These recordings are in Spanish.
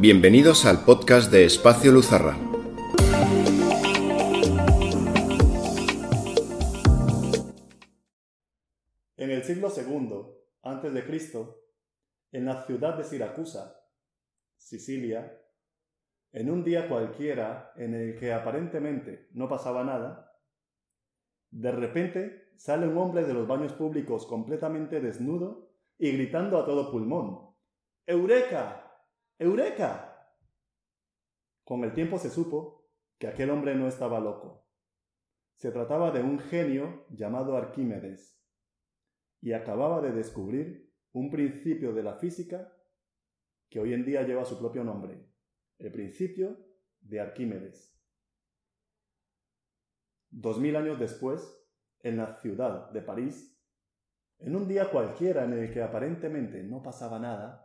Bienvenidos al podcast de Espacio Luzarra. En el siglo II antes de Cristo, en la ciudad de Siracusa, Sicilia, en un día cualquiera en el que aparentemente no pasaba nada, de repente sale un hombre de los baños públicos completamente desnudo y gritando a todo pulmón, ¡Eureka! ¡Eureka! Con el tiempo se supo que aquel hombre no estaba loco. Se trataba de un genio llamado Arquímedes, y acababa de descubrir un principio de la física que hoy en día lleva su propio nombre, el principio de Arquímedes. Dos mil años después, en la ciudad de París, en un día cualquiera en el que aparentemente no pasaba nada,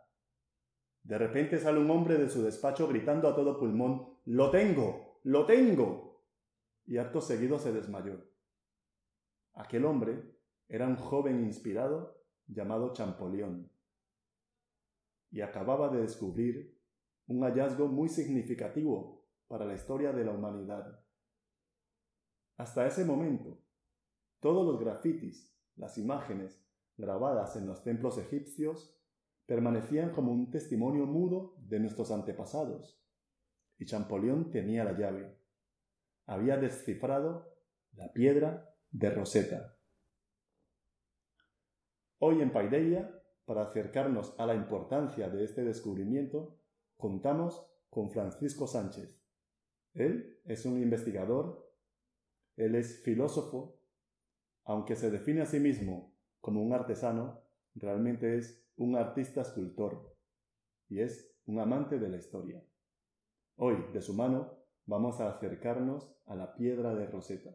de repente sale un hombre de su despacho gritando a todo pulmón, ¡Lo tengo! ¡Lo tengo! Y acto seguido se desmayó. Aquel hombre era un joven inspirado llamado Champollion y acababa de descubrir un hallazgo muy significativo para la historia de la humanidad. Hasta ese momento, todos los grafitis, las imágenes grabadas en los templos egipcios, permanecían como un testimonio mudo de nuestros antepasados. Y Champollion tenía la llave. Había descifrado la piedra de Rosetta. Hoy en Paideia, para acercarnos a la importancia de este descubrimiento, contamos con Francisco Sánchez. Él es un investigador, él es filósofo, aunque se define a sí mismo como un artesano, realmente es un artista escultor y es un amante de la historia. Hoy, de su mano, vamos a acercarnos a la piedra de Rosetta.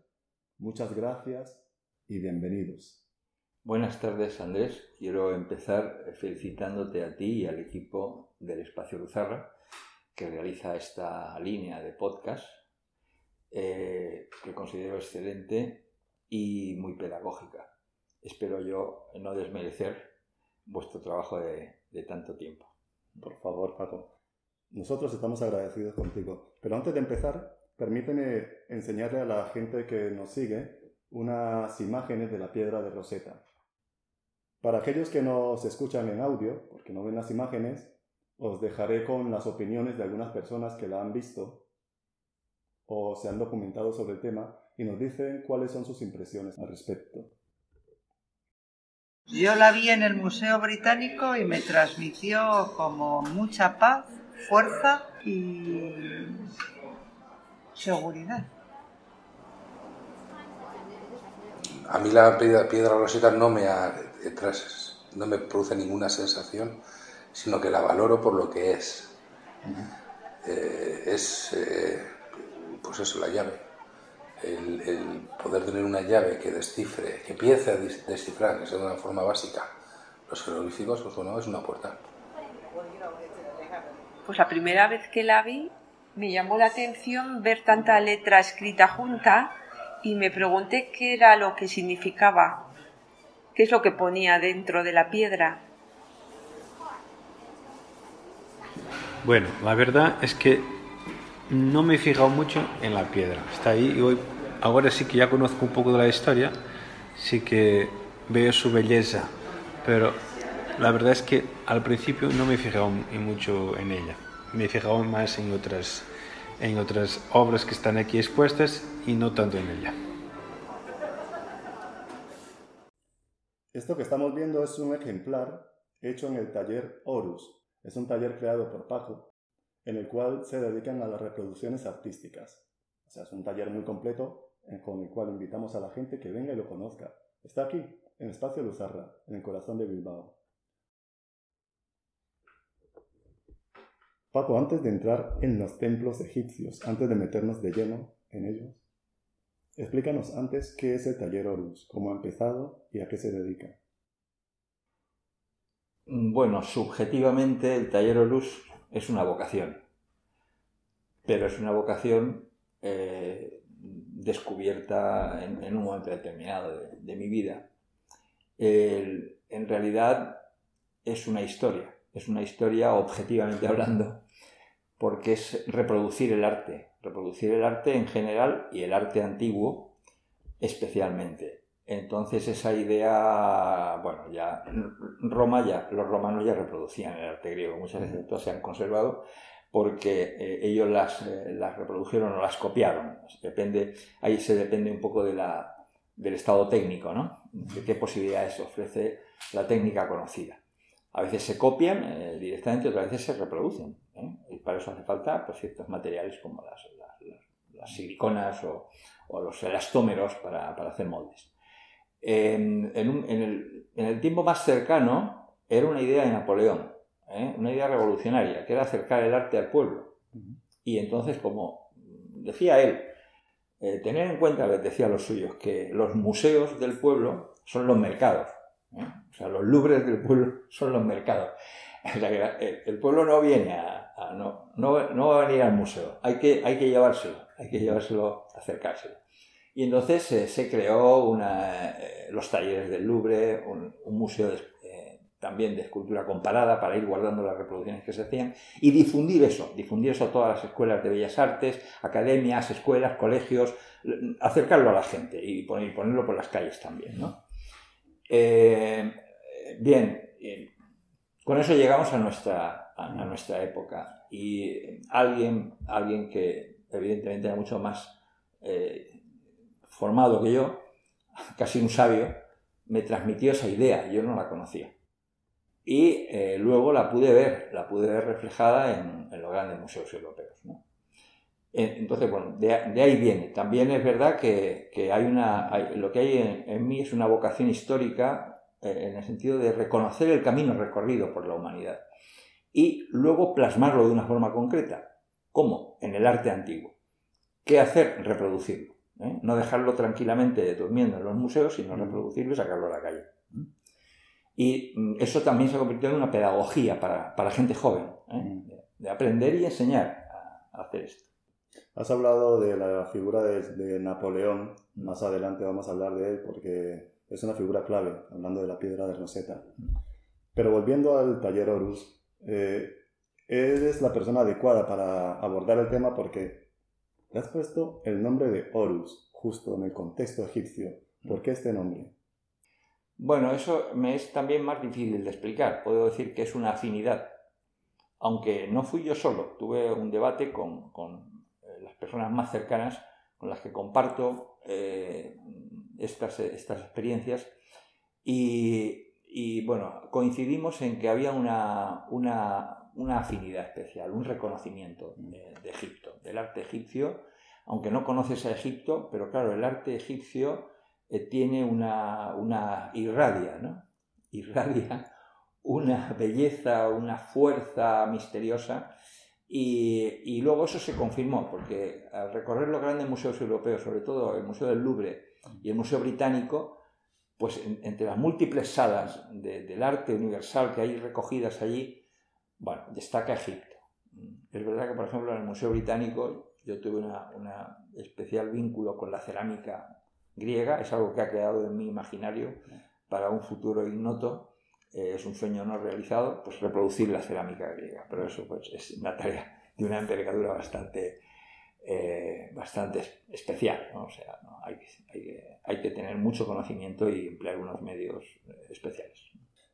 Muchas gracias y bienvenidos. Buenas tardes, Andrés. Quiero empezar felicitándote a ti y al equipo del Espacio Luzarra que realiza esta línea de podcast eh, que considero excelente y muy pedagógica espero yo no desmerecer vuestro trabajo de, tanto tiempo. Por favor, Paco. Nosotros estamos agradecidos contigo. Pero antes de empezar, permíteme enseñarle a la gente que nos sigue unas imágenes de la piedra de Rosetta. Para aquellos que nos escuchan en audio, porque no ven las imágenes, os dejaré con las opiniones de algunas personas que la han visto o se han documentado sobre el tema y nos dicen cuáles son sus impresiones al respecto. Yo la vi en el Museo Británico y me transmitió como mucha paz, fuerza y seguridad. A mí la piedra, roseta no me, no me produce ninguna sensación, sino que la valoro por lo que es. Eh, es, eh, pues eso, la llave el, poder tener una llave que descifre, que empiece a descifrar, que sea de una forma básica, los jeroglíficos, pues bueno, es una puerta. Pues la primera vez que la vi me llamó la atención ver tanta letra escrita junta y me pregunté qué era lo que significaba, qué es lo que ponía dentro de la piedra. Bueno, la verdad es que no me he fijado mucho en la piedra. Está ahí y hoy ahora sí que ya conozco un poco de la historia, sí que veo su belleza, pero la verdad es que al principio no me he fijado mucho en ella, me he fijado más en otras, en otras obras que están aquí expuestas y no tanto en ella. Esto que estamos viendo es un ejemplar hecho en el taller Horus. Es un taller creado por Paco, en el cual se dedican a las reproducciones artísticas. O sea, es un taller muy completo eh, con el cual invitamos a la gente que venga y lo conozca. Está aquí, en Espacio Luzarra, en el corazón de Bilbao. Paco, antes de entrar en los templos egipcios, antes de meternos de lleno en ellos, explícanos antes qué es el taller Horus, cómo ha empezado y a qué se dedica. Bueno, subjetivamente el taller Horus es una vocación, pero es una vocación eh, descubierta en, un momento determinado de, mi vida. en realidad es una historia, es una historia objetivamente hablando porque es reproducir el arte, reproducir el arte en general y el arte antiguo especialmente. Entonces esa idea, bueno, ya Roma ya, los romanos ya reproducían el arte griego, muchas veces se han conservado porque eh, ellos las, eh, las, reprodujeron o las copiaron. Depende, ahí se depende un poco de la, del estado técnico, ¿no? De qué posibilidades ofrece la técnica conocida. A veces se copian eh, directamente, otras veces se reproducen. Y para eso hace falta pues, ciertos materiales como las, las, siliconas o, o, los elastómeros para, para hacer moldes. En, en, el, en, el, tiempo más cercano era una idea de Napoleón, ¿eh? una idea revolucionaria, que era acercar el arte al pueblo. Y entonces, como decía él, eh, tener en cuenta, les decía a los suyos, que los museos del pueblo son los mercados. ¿eh? O sea, los lubres del pueblo son los mercados. O sea, que el pueblo no viene a, no, no, no, va a venir al museo, hay que, hay que llevárselo, hay que llevárselo, acercárselo. Y entonces se creó una, los talleres del Louvre, un, museo de, también de escultura comparada para ir guardando las reproducciones que se hacían y difundir eso, difundir eso a todas las escuelas de bellas artes, academias, escuelas, colegios, acercarlo a la gente y ponerlo por las calles también. Eh, bien, con eso llegamos a nuestra, a, nuestra época y alguien, alguien que evidentemente era mucho más eh, formado que yo, casi un sabio, me transmitió esa idea, yo no la conocía y eh, luego la pude ver, la pude ver reflejada en, los grandes museos europeos. Entonces, bueno, de, ahí viene. También es verdad que, hay una, lo que hay en, mí es una vocación histórica eh, en el sentido de reconocer el camino recorrido por la humanidad y luego plasmarlo de una forma concreta. ¿Cómo? En el arte antiguo. ¿Qué hacer? Reproducirlo. ¿Eh? No dejarlo tranquilamente durmiendo en los museos, sino reproducirlo y sacarlo a la calle. Y mm, eso también se ha convertido en una pedagogía para, para gente joven, ¿eh? de, aprender y enseñar a, hacer esto. Has hablado de la figura de, Napoleón, más adelante vamos a hablar de él porque es una figura clave, hablando de la piedra de Rosetta. Pero volviendo al taller Horus, eh, eres la persona adecuada para abordar el tema porque has puesto el nombre de Horus, justo en el contexto egipcio. ¿Por qué este nombre? Bueno, eso me es también más difícil de explicar. Puedo decir que es una afinidad. Aunque no fui yo solo, tuve un debate con, eh, las personas más cercanas con las que comparto eh, estas, estas, experiencias y, bueno, coincidimos en que había una, una, afinidad especial, un reconocimiento de, de Egipto, del arte egipcio, aunque no conoces a Egipto, pero claro, el arte egipcio eh, tiene una, una irradia, ¿no? Irradia una belleza, una fuerza misteriosa y, luego eso se confirmó, porque al recorrer los grandes museos europeos, sobre todo el Museo del Louvre y el Museo Británico, pues entre las múltiples salas del arte universal que hay recogidas allí, bueno, destaca Egipto. Es verdad que, por ejemplo, en el Museo Británico yo tuve una, una especial vínculo con la cerámica griega, es algo que ha quedado en mi imaginario para un futuro ignoto, eh, es un sueño no realizado, pues reproducir la cerámica griega, pero eso pues es una tarea de una envergadura bastante, eh, bastante especial, o sea, hay, hay, que tener mucho conocimiento y emplear unos medios eh, especiales.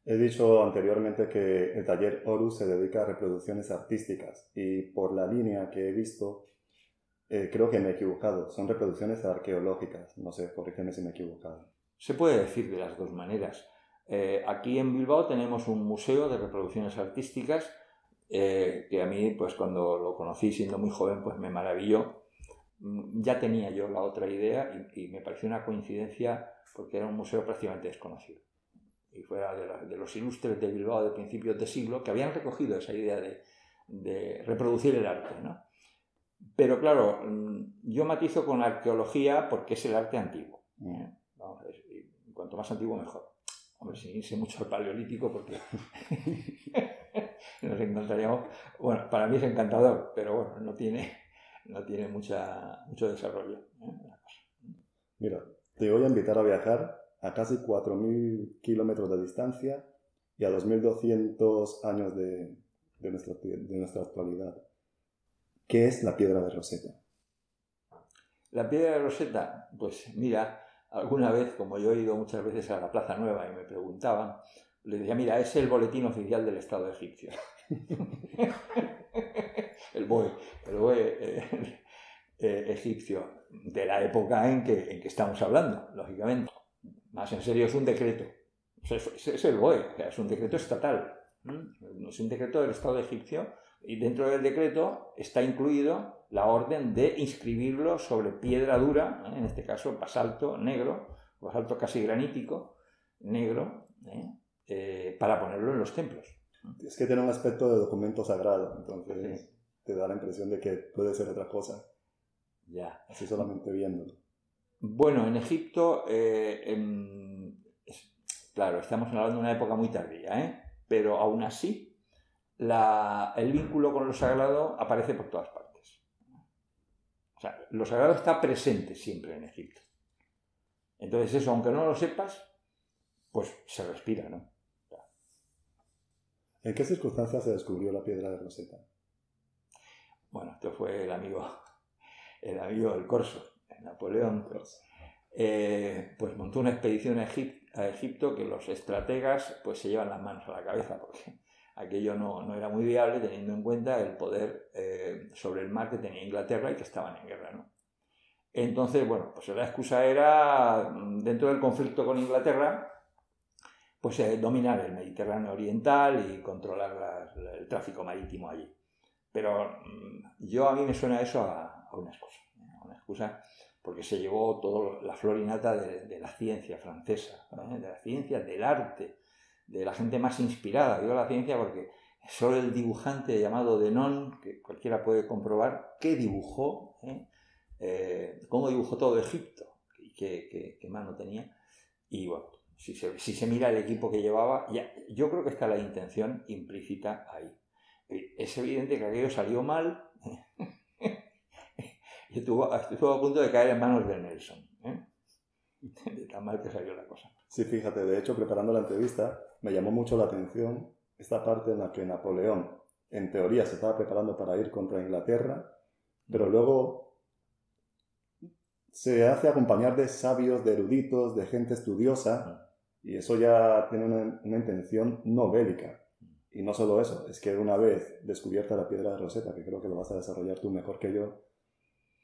He dicho anteriormente que el taller Horus se dedica a reproducciones artísticas y por la línea que he visto eh, creo que me he equivocado. Son reproducciones arqueológicas. No sé, corrígeme si me he equivocado. Se puede decir de las dos maneras. Eh, aquí en Bilbao tenemos un museo de reproducciones artísticas eh, que a mí, pues cuando lo conocí siendo muy joven, pues me maravilló. Mm, ya tenía yo la otra idea y, me pareció una coincidencia porque era un museo prácticamente desconocido. Y fuera de, los ilustres de Bilbao de principios de siglo que habían recogido esa idea de, de reproducir el arte, ¿no? Pero claro, mm, yo matizo con la arqueología porque es el arte antiguo. ¿eh? cuanto más antiguo mejor. Hombre, sin irse mucho al paleolítico porque nos encantaríamos. Bueno, para mí es encantador, pero bueno, no tiene, no tiene mucha, mucho desarrollo. ¿eh? Mira, te voy a invitar a viajar a casi 4.000 kilómetros de distancia y a 2.200 años de, de, nuestra, de nuestra actualidad ¿Qué es la piedra de Rosetta? La piedra de Rosetta, pues mira, alguna vez, como yo he ido muchas veces a la Plaza Nueva y me preguntaban, le decía, mira, es el boletín oficial del Estado egipcio. el BOE, el BOE eh, eh, egipcio, de la época en que, en que estamos hablando, lógicamente. Más en serio, es un decreto. Es, es el BOE, es un decreto estatal. Es un decreto del Estado egipcio y dentro del decreto está incluido la orden de inscribirlo sobre piedra dura, ¿eh? en este caso basalto negro, basalto casi granítico, negro, ¿eh? Eh, para ponerlo en los templos. Es que tiene un aspecto de documento sagrado, entonces te da la impresión de que puede ser otra cosa. Ya. Así solamente viéndolo. Bueno, en Egipto, claro, estamos hablando de una época muy tardía, pero aún así el vínculo con lo sagrado aparece por todas partes. O sea, lo sagrado está presente siempre en Egipto. Entonces eso, aunque no lo sepas, pues se respira, ¿no? ¿En qué circunstancias se descubrió la piedra de Rosetta? Bueno, esto fue el amigo, el amigo del Corso, Napoleón. Eh, pues montó una expedición a, a, Egipto que los estrategas pues se llevan las manos a la cabeza porque aquello no, era muy viable teniendo en cuenta el poder eh, sobre el mar que tenía Inglaterra y que estaban en guerra. ¿no? Entonces, bueno, pues la excusa era, mm, dentro del conflicto con Inglaterra, pues eh, dominar el Mediterráneo oriental y controlar el tráfico marítimo allí. Pero mm, yo a mí me suena eso a, excusa, a una excusa porque se llevó toda la florinata de, de la ciencia francesa, de la ciencia, del arte, de la gente más inspirada, digo la ciencia porque solo el dibujante llamado Denon, que cualquiera puede comprobar, qué dibujó, ¿eh? Eh, cómo dibujó todo Egipto y qué, mano tenía. Y bueno, si se, mira el equipo que llevaba, ya, yo creo que está la intención implícita ahí. Es evidente que aquello salió mal estuvo, estuvo, a punto de caer en manos de Nelson. ¿eh? De tan mal que salió la cosa. Sí, fíjate, de hecho, preparando la entrevista, me llamó mucho la atención esta parte en la que Napoleón, en teoría, se estaba preparando para ir contra Inglaterra, pero luego se hace acompañar de sabios, de eruditos, de gente estudiosa, y eso ya tiene una, intención no bélica. Y no solo eso, es que una vez descubierta la piedra de Rosetta, que creo que lo vas a desarrollar tú mejor que yo,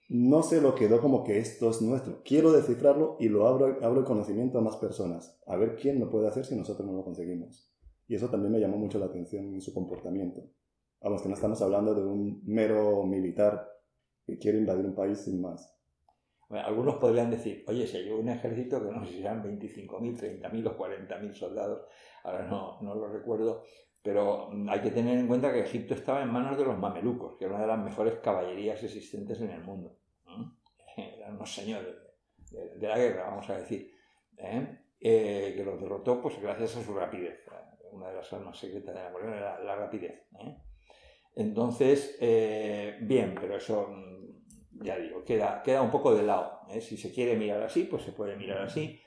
no se lo quedó como que esto es nuestro. Quiero descifrarlo y lo abro, abro el conocimiento a más personas. A ver quién lo puede hacer si nosotros no lo conseguimos. Y eso también me llamó mucho la atención en su comportamiento. Vamos, que no estamos hablando de un mero militar que quiere invadir un país sin más. algunos podrían decir, oye, se llevó un ejército que no sé si eran 25.000, 30.000 o 40.000 soldados, ahora no, no lo recuerdo, pero hay que tener en cuenta que Egipto estaba en manos de los mamelucos, que era una de las mejores caballerías existentes en el mundo. Eran unos señores de, la guerra, vamos a decir, ¿eh? Eh, que los derrotó pues, gracias a su rapidez. Una de las armas secretas de Napoleón era la rapidez. ¿eh? Entonces, bien, pero eso, mm, ya digo, queda, queda un poco de lado. Si se quiere mirar así, pues se puede mirar así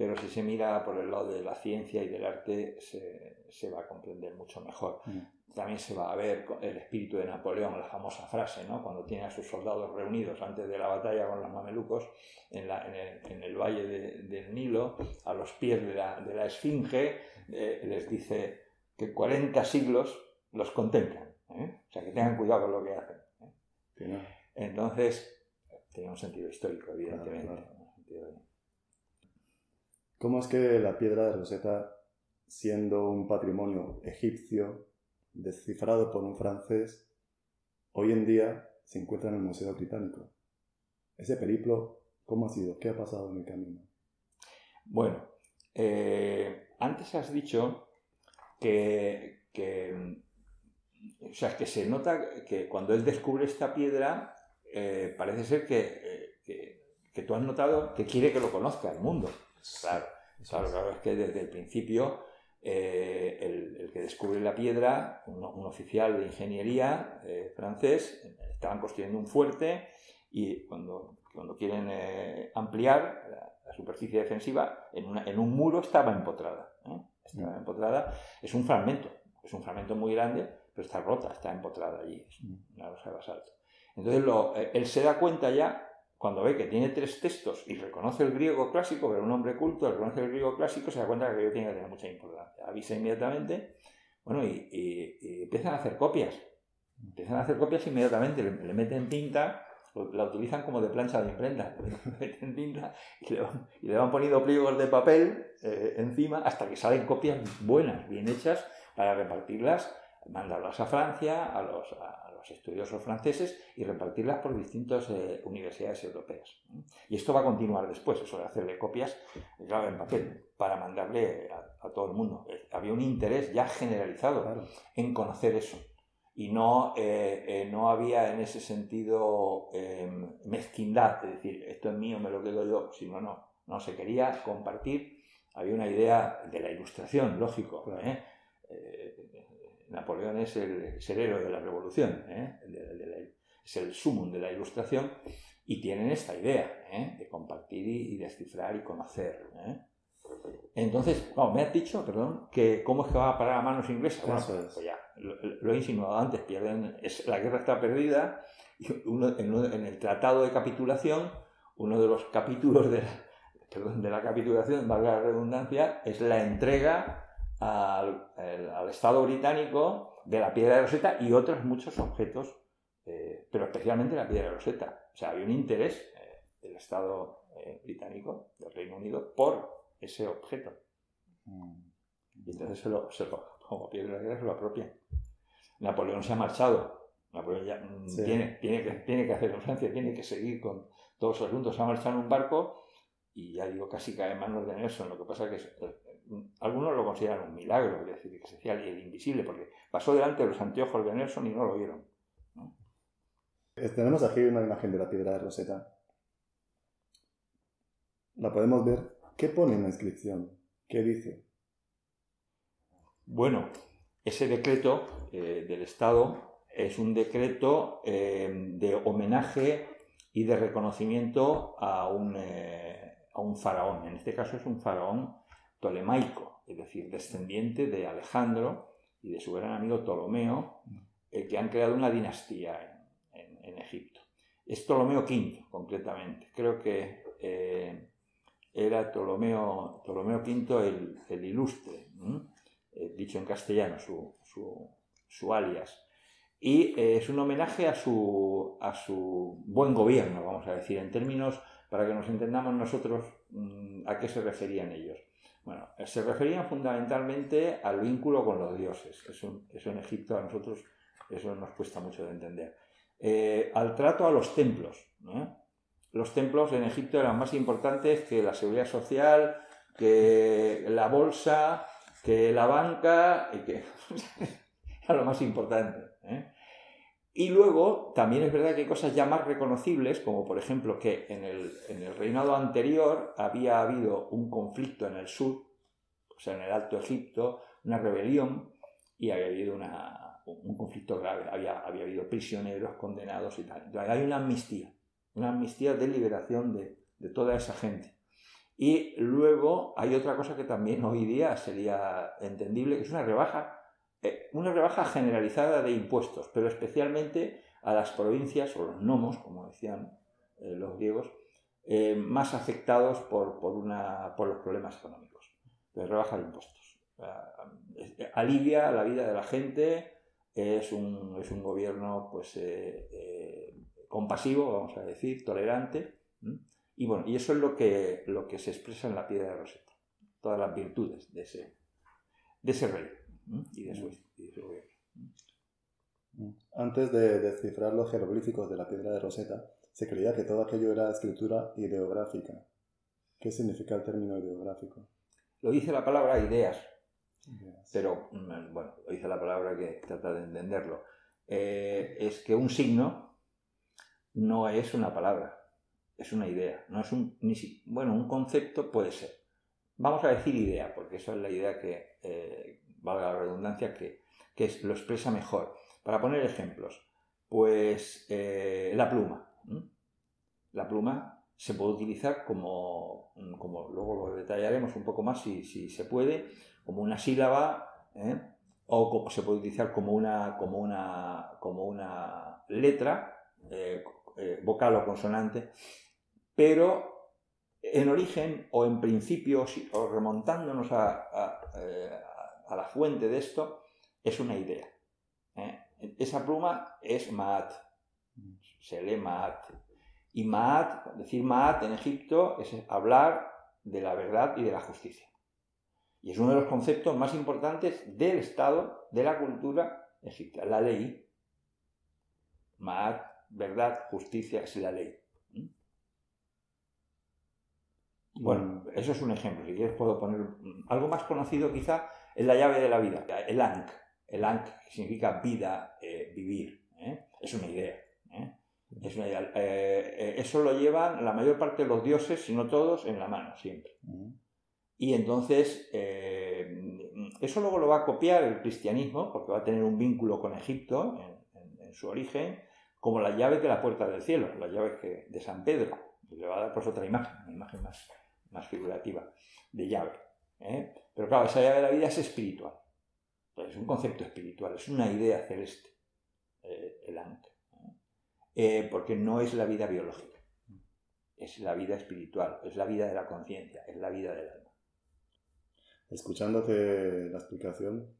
pero si se mira por el lado de la ciencia y del arte se, va a comprender mucho mejor. Mm. También se va a ver el espíritu de Napoleón, la famosa frase, ¿no? cuando tiene a sus soldados reunidos antes de la batalla con los mamelucos en, el, valle del Nilo, a los pies de la, esfinge, eh, les dice que 40 siglos los contemplan. ¿eh? O sea, que tengan cuidado con lo que hacen. ¿eh? Entonces, tiene un sentido histórico, evidentemente. ¿Cómo es que la piedra de Rosetta, siendo un patrimonio egipcio, descifrado por un francés, hoy en día se encuentra en el Museo Británico? Ese periplo, ¿cómo ha sido? ¿Qué ha pasado en el camino? Bueno, eh, antes has dicho que, o sea, que se nota que cuando él descubre esta piedra, eh, parece ser que, que, que, tú has notado que quiere que lo conozca el mundo. Claro, claro, es que desde el principio eh, el, que descubre la piedra, un, oficial de ingeniería eh, francés, estaban construyendo un fuerte y cuando, cuando quieren eh, ampliar la, superficie defensiva, en, en, un muro estaba empotrada. Estaba mm. empotrada, es un fragmento, es un fragmento muy grande, pero está rota, está empotrada allí, es una rosa de basalto. Entonces lo- él se da cuenta ya, cuando ve que tiene tres textos y reconoce el griego clásico, pero un hombre culto, reconoce el griego clásico, se da cuenta que aquello tiene que tener mucha importancia. Avisa inmediatamente, bueno, y, empiezan a hacer copias. Empiezan a hacer copias inmediatamente, le, meten tinta, la utilizan como de plancha de imprenta, le meten tinta y le van, poniendo pliegos de papel eh, encima hasta que salen copias buenas, bien hechas, para repartirlas, mandarlas a Francia, a los, los estudiosos franceses y repartirlas por distintas eh, universidades europeas. Y esto va a continuar después, eso de hacerle copias, claro, en papel, para mandarle a, a todo el mundo. Eh, Había un interés ya generalizado Claro. en conocer eso. Y no, eh, eh, no había en ese sentido eh, mezquindad, es decir, esto es mío, me lo quedo yo, sino no, no, se quería compartir. Había una idea de la ilustración, lógico. Claro. ¿eh? Napoleón es el, es el héroe de la revolución, ¿eh? De- de la- es el sumum de la ilustración y tienen esta idea ¿eh? de compartir y, y descifrar y conocer. ¿eh? Entonces, me has dicho, perdón, que cómo es que va a parar a manos inglesas. Bueno, pues ya, lo, lo he insinuado antes, pierden, es, la guerra está perdida y uno- en, uno- en el tratado de capitulación, uno de los capítulos de la, perdón, de la capitulación, valga la redundancia, es la entrega al, al- al Estado británico de la piedra de Rosetta y otros muchos objetos, eh, pero especialmente la piedra de Rosetta. O sea, había un interés eh, del Estado eh, británico, del Reino Unido, por ese objeto. Y entonces se lo, se lo- como piedra de guerra, se lo apropian. Napoleón se ha marchado. Napoleón ya mm, Sí. tiene, tiene, que, tiene que hacer en Francia, tiene que seguir con todos los asuntos. Se ha marchado en un barco y ya digo, casi cae en manos de Nelson. Lo que pasa es que algunos lo consideran un milagro, es decir, que se hacía el invisible, porque pasó delante de los anteojos de Nelson y no lo vieron. Eh, Tenemos aquí una imagen de la piedra de Rosetta. La podemos ver. ¿Qué pone en la inscripción? ¿Qué dice? Bueno, ese decreto eh, del Estado es un decreto eh, de homenaje y de reconocimiento a un, eh, a un faraón. En este caso es un faraón tolemaico, es decir, descendiente de Alejandro y de su gran amigo Ptolomeo, eh, que han creado una dinastía en, Egipto. Es Ptolomeo V, concretamente. Creo que eh, era Ptolomeo, Ptolomeo V el, ilustre. eh, dicho en castellano, su, alias. Y eh, es un homenaje a su, a su buen gobierno, vamos a decir, en términos, para que nos entendamos nosotros mm, a qué se referían ellos. Bueno, se referían fundamentalmente al vínculo con los dioses. Eso, eso en Egipto a nosotros eso nos cuesta mucho de entender. Eh, al trato a los templos. Los templos en Egipto eran más importantes que la seguridad social, que la bolsa, que la banca, y que era lo más importante. ¿eh? Y luego también es verdad que hay cosas ya más reconocibles, como por ejemplo que en el, en el reinado anterior había habido un conflicto en el sur, o sea, en el Alto Egipto, una rebelión, y había habido una- un conflicto grave, había, había habido prisioneros condenados y tal. Entonces, hay una amnistía, una amnistía de liberación de, de toda esa gente. Y luego hay otra cosa que también hoy día sería entendible, que es una rebaja, una rebaja generalizada de impuestos, pero especialmente a las provincias o los nomos, como decían eh, los griegos, eh, más afectados por, por, una, por los problemas económicos. Rebaja de impuestos. Eh, alivia la vida de la gente, es un, es un gobierno pues, eh, eh, compasivo, vamos a decir, tolerante. Y bueno, y eso es lo que, lo que se expresa en la piedra de Rosetta. Todas las virtudes de ese, de ese rey. Y de su, y de su gobierno. Antes de descifrar los jeroglíficos de la piedra de Rosetta, se creía que todo aquello era escritura ideográfica. ¿Qué significa el término ideográfico? Lo dice la palabra ideas, pero mm, bueno, lo dice la palabra que trata de entenderlo. Eh, es que un signo no es una palabra, es una idea, no es un, ni si- bueno, un concepto puede ser. Vamos a decir idea, porque esa es la idea que, eh, valga la redundancia, que, que lo expresa mejor. Para poner ejemplos, pues eh, la pluma. La pluma se puede utilizar como, como luego lo detallaremos un poco más si, si se puede, como una sílaba, ¿eh? o como- se puede utilizar como una, como una, como una letra, eh, vocal o consonante, pero en origen o en principio, o remontándonos a, la fuente de esto, es una idea. Esa pluma es Maat, se lee Maat. Y Maat, decir Maat en Egipto es hablar de la verdad y de la justicia. Y es uno de los conceptos más importantes del Estado, de la cultura egipcia, la ley. Ma'at, verdad, justicia es la ley. ¿Mm? Bueno, eso es un ejemplo. Si quieres puedo poner algo más conocido quizá es la llave de la vida, el Ankh. El Ankh significa vida, eh, vivir. ¿eh? Es una idea. ¿eh? Es una idea. eso lo llevan la mayor parte de los dioses, si no todos, en la mano, siempre. Y entonces, eso luego lo va a copiar el cristianismo, porque va a tener un vínculo con Egipto en, su origen, como las llaves de la puerta del cielo, las llaves de San Pedro. Le va a dar pues otra imagen, una imagen más, más figurativa de llave. ¿Eh? Pero claro, esa llave de la vida es espiritual. Es un concepto espiritual, es una idea celeste, eh, el Ankh. porque no es la vida biológica, es la vida espiritual, es la vida de la conciencia, es la vida del alma escuchándote la explicación,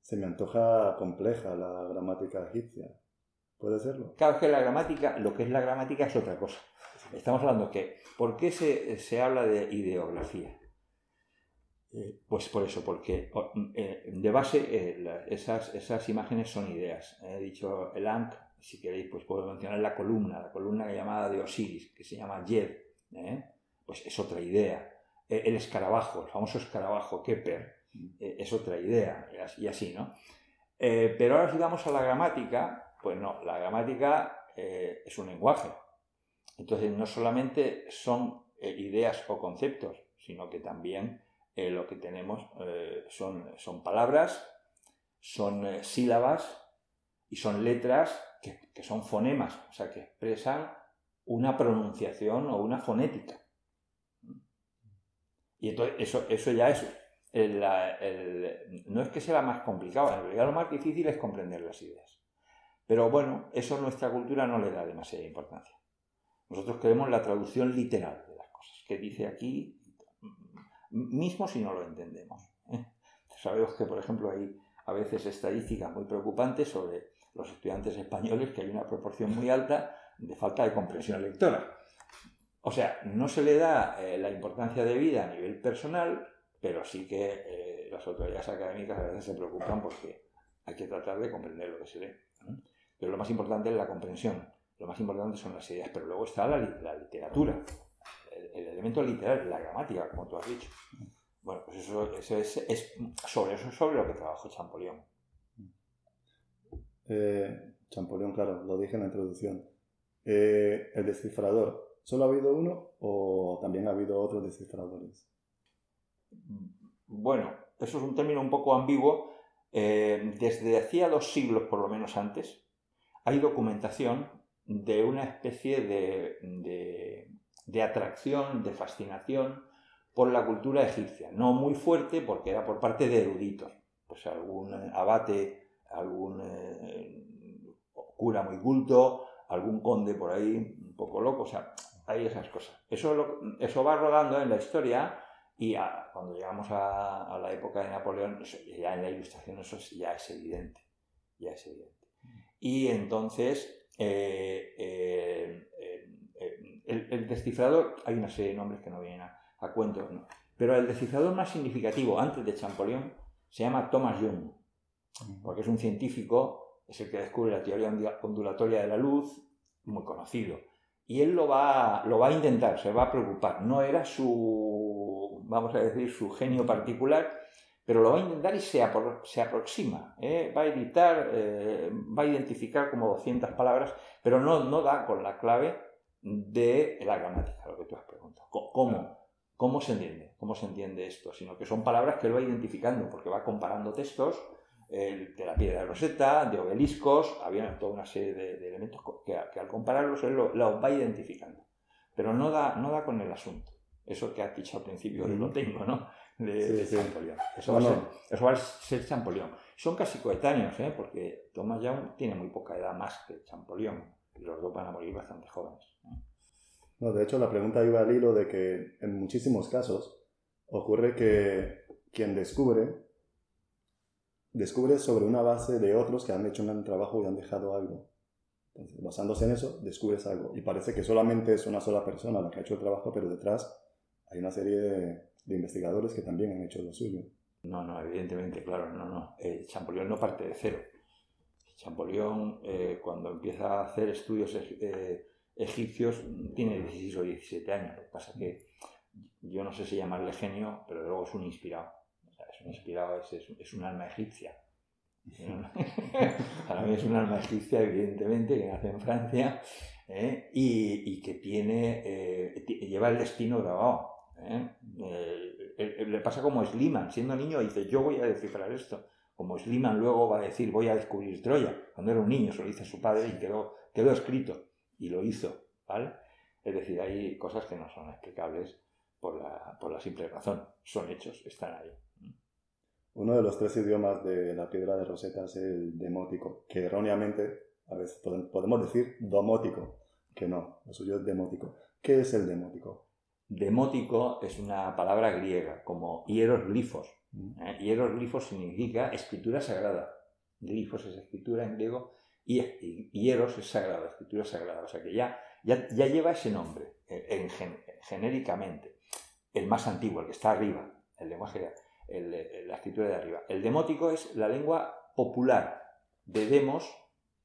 se me antoja compleja la gramática egipcia. ¿Puede serlo? Claro, que la gramática, lo que es la gramática es otra cosa. Estamos hablando que, ¿por qué se, habla de ideografía? Eh, pues por eso, porque eh, de base eh, esas, esas imágenes son ideas. He dicho el Ankh, si queréis, pues puedo mencionar la columna, la columna llamada de Osiris, que se llama Yed, pues es otra idea. El escarabajo, el famoso escarabajo, Kepler, eh, es otra idea, y así, ¿no? Pero ahora si vamos a la gramática, pues no, la gramática es un lenguaje. Entonces no solamente son ideas o conceptos, sino que también lo que tenemos son, son, palabras, son sílabas y son letras que, que son fonemas, o sea, que expresan una pronunciación o una fonética. Y entonces eso, eso ya es... no es que sea más complicado, en realidad lo más difícil es comprender las ideas. Pero bueno, eso nuestra cultura no le da demasiada importancia. Nosotros queremos la traducción literal de las cosas, que dice aquí, mismo si no lo entendemos. ¿eh? Sabemos que, por ejemplo, hay a veces estadísticas muy preocupantes sobre los estudiantes españoles, que hay una proporción muy alta de falta de comprensión lectora. O sea, no se le da eh, la importancia de vida a nivel personal, pero sí que eh, las autoridades académicas a veces se preocupan porque hay que tratar de comprender lo que se lee. Pero lo más importante es la comprensión, lo más importante son las ideas, pero luego está la, literatura, el, elemento literal, la gramática, como tú has dicho. Bueno, pues eso, es, sobre eso sobre lo que trabajó Champollion. Eh, Champollion, claro, lo dije en la introducción. el descifrador, ¿Solo ha habido uno o también ha habido otros descifradores? Bueno, eso es un término un poco ambiguo. Eh, desde hacía dos siglos, por lo menos antes, hay documentación de una especie de, de, atracción, de fascinación por la cultura egipcia. No muy fuerte porque era por parte de eruditos. Pues algún abate, algún eh, cura muy culto, algún conde por ahí un poco loco. O sea, hay esas cosas. Eso, eso va rodando en la historia y cuando llegamos a, la época de Napoleón, ya en la ilustración eso ya es evidente. Ya es evidente. Y entonces, eh, eh, eh, el, descifrador, hay una serie de nombres que no vienen a, cuento, pero el descifrador más significativo antes de Champollion se llama Thomas Young, porque es un científico, es el que descubre la teoría ondulatoria de la luz, muy conocido y él lo va, lo va a intentar, se va a preocupar. No era su, vamos a decir, su genio particular, pero lo va a intentar y se, se aproxima. ¿eh? Va a editar, eh, va a identificar como 200 palabras, pero no, no da con la clave de la gramática, lo que tú has preguntado. ¿Cómo? ¿Cómo se entiende? ¿Cómo se entiende esto? Sino que son palabras que él va identificando, porque va comparando textos de la piedra de Rosetta, de obeliscos, había toda una serie de, elementos que, al compararlos él los lo va identificando. Pero no da, no da con el asunto. Eso que has dicho al principio de lo tengo, ¿no? De, Champollion. Eso, va a ser, eso, va a ser, Champollion. Son casi coetáneos, ¿eh? porque Thomas Young tiene muy poca edad más que Champollion. Y los dos van a morir bastante jóvenes. No, de hecho, la pregunta iba al hilo de que en muchísimos casos ocurre que quien descubre, descubre sobre una base de otros que han hecho un gran trabajo y han dejado algo. Entonces, basándose en eso, descubres algo. Y parece que solamente es una sola persona la que ha hecho el trabajo, pero detrás hay una serie de, de investigadores que también han hecho lo suyo. No, no, evidentemente, claro, no, no. Eh, Champollion no parte de cero. Champollion, eh, cuando empieza a hacer estudios eh, egipcios, tiene 16 o 17 años. Lo que pasa es que yo no sé si llamarle genio, pero luego es un inspirado. O sea, es un inspirado, es, un alma egipcia. Para mí es un alma egipcia, evidentemente, que nace en Francia ¿eh? y, que tiene, eh, lleva el destino grabado. le pasa como Sliman, siendo niño dice, yo voy a descifrar esto. Como Sliman luego va a decir, voy a descubrir Troya. Cuando era un niño, se lo dice su padre y quedó, quedó escrito. Y lo hizo, ¿vale? Es decir, hay cosas que no son explicables por la, por la simple razón. Son hechos, están ahí. Uno de los tres idiomas de la piedra de Rosetta es el demótico, que erróneamente a veces podemos decir domótico, que no, lo suyo es demótico. ¿Qué es el demótico? Demótico es una palabra griega, como hieroglifos. ¿Eh? Hieroglifos significa escritura sagrada. Glifos es escritura en griego y hieros es sagrada, escritura sagrada. O sea que ya, ya, ya lleva ese nombre eh, en, en, genéricamente. El más antiguo, el que está arriba, el lenguaje, el, el, la escritura de arriba. El demótico es la lengua popular de demos,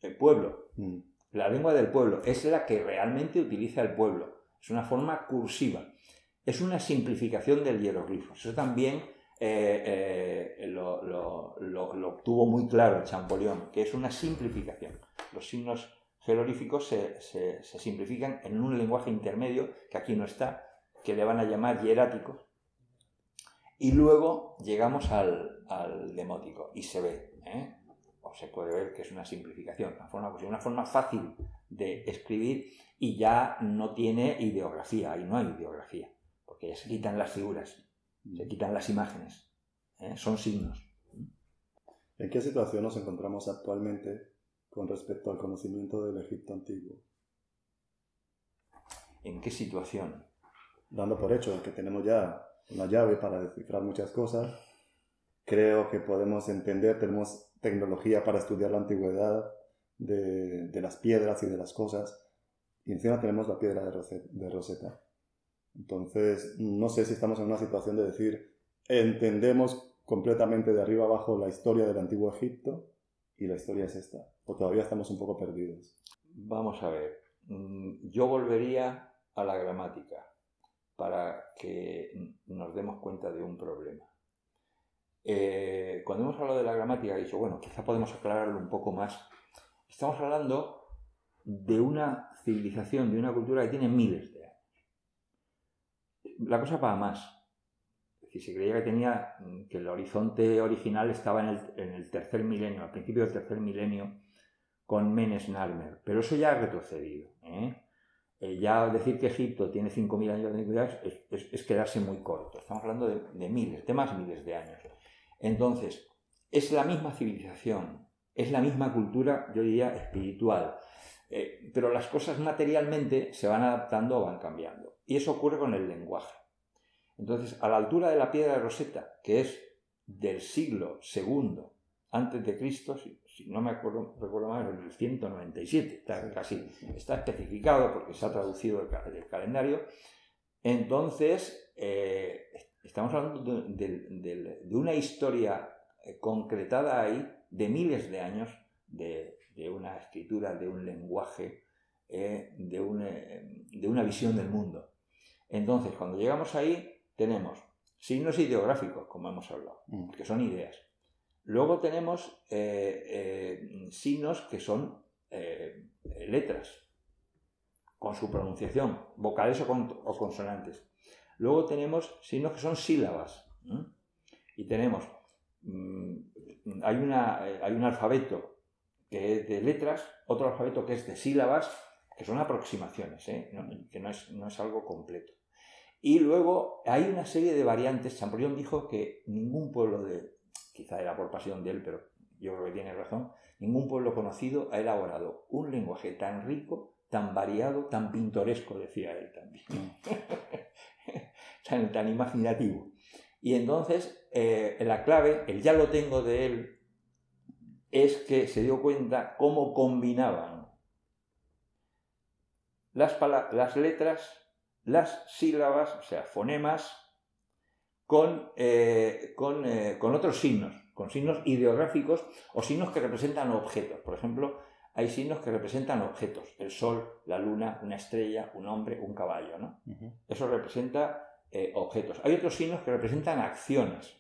el pueblo. Mm. La lengua del pueblo es la que realmente utiliza el pueblo. Es una forma cursiva es una simplificación del hieroglifo. Eso también eh, eh, lo, obtuvo muy claro Champollion, que es una simplificación. Los signos jeroglíficos se, simplifican en un lenguaje intermedio, que aquí no está, que le van a llamar hieráticos. Y luego llegamos al, demótico y se ve, ¿eh? o se puede ver que es una simplificación, una forma, pues, una forma fácil de escribir y ya no tiene ideografía, ahí no hay ideografía porque ya se quitan las figuras, se quitan las imágenes, ¿eh? son signos. ¿En qué situación nos encontramos actualmente con respecto al conocimiento del Egipto antiguo? ¿En qué situación? Dando por hecho que tenemos ya una llave para descifrar muchas cosas, creo que podemos entender, tenemos tecnología para estudiar la antigüedad de, de las piedras y de las cosas, y encima tenemos la piedra de Rosetta. Entonces, no sé si estamos en una situación de decir, entendemos completamente de arriba abajo la historia del antiguo Egipto y la historia es esta, o todavía estamos un poco perdidos. Vamos a ver, mm, yo volvería a la gramática para que nos demos cuenta de un problema. Eh, cuando hemos hablado de la gramática, he dicho, bueno, quizá podemos aclararlo un poco más. Estamos hablando de una civilización, de una cultura que tiene miles de la cosa va más. Es decir, se creía que tenía mm, que el horizonte original estaba en el, en el tercer milenio, al principio del tercer milenio, con Menes Narmer. Pero eso ya ha retrocedido. ¿eh? Eh, ya decir que Egipto tiene 5.000 años de antigüedad es, quedarse muy corto. Estamos hablando de, de, miles, de más miles de años. Entonces, es la misma civilización, es la misma cultura, yo diría, espiritual. Eh, pero las cosas materialmente se van adaptando o van cambiando. Y eso ocurre con el lenguaje. Entonces, a la altura de la piedra de Rosetta, que es del siglo II antes de Cristo, si, si no me acuerdo, recuerdo mal, en el 197, está casi está especificado porque se ha traducido el, el calendario. Entonces, eh, estamos hablando de, de, de, una historia eh, concretada ahí de miles de años de, una escritura, de un lenguaje, eh, un, eh, de una visión del mundo. Entonces, cuando llegamos ahí, tenemos signos ideográficos, como hemos hablado, mm. que son ideas. Luego tenemos eh, eh, signos que son eh, letras, con su pronunciación, vocales o, con, o, consonantes. Luego tenemos signos que son sílabas. Y tenemos, mmm, hay, una, hay un alfabeto que es de letras, otro alfabeto que es de sílabas, que son aproximaciones, no, que no es, no es algo completo. Y luego hay una serie de variantes. Champollion dijo que ningún pueblo de, quizá era por pasión de él, pero yo creo que tiene razón, ningún pueblo conocido ha elaborado un lenguaje tan rico, tan variado, tan pintoresco, decía él también, tan, tan imaginativo. Y entonces, eh, la clave, el ya lo tengo de él, es que se dio cuenta cómo combinaban las, las letras, las sílabas, o sea, fonemas, con, eh, con, eh, con otros signos, con signos ideográficos o signos que representan objetos. Por ejemplo, hay signos que representan objetos, el sol, la luna, una estrella, un hombre, un caballo. ¿no? Eso representa eh, objetos. Hay otros signos que representan acciones,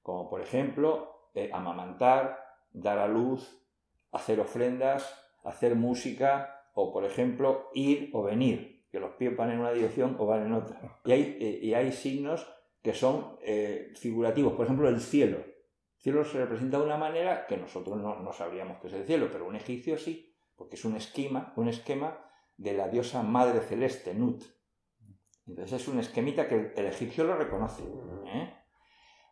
como por ejemplo amamantar, dar a luz, hacer ofrendas, hacer música o por ejemplo ir o venir, que los pies van en una dirección o van en otra. Y hay, eh, y hay signos que son figurativos, por ejemplo el cielo. El cielo se representa de una manera que nosotros no, no sabríamos que es el cielo, pero un egipcio sí, porque es un esquema, un esquema de la diosa madre celeste, Nut. Entonces es un esquemita que el, egipcio lo reconoce. ¿eh?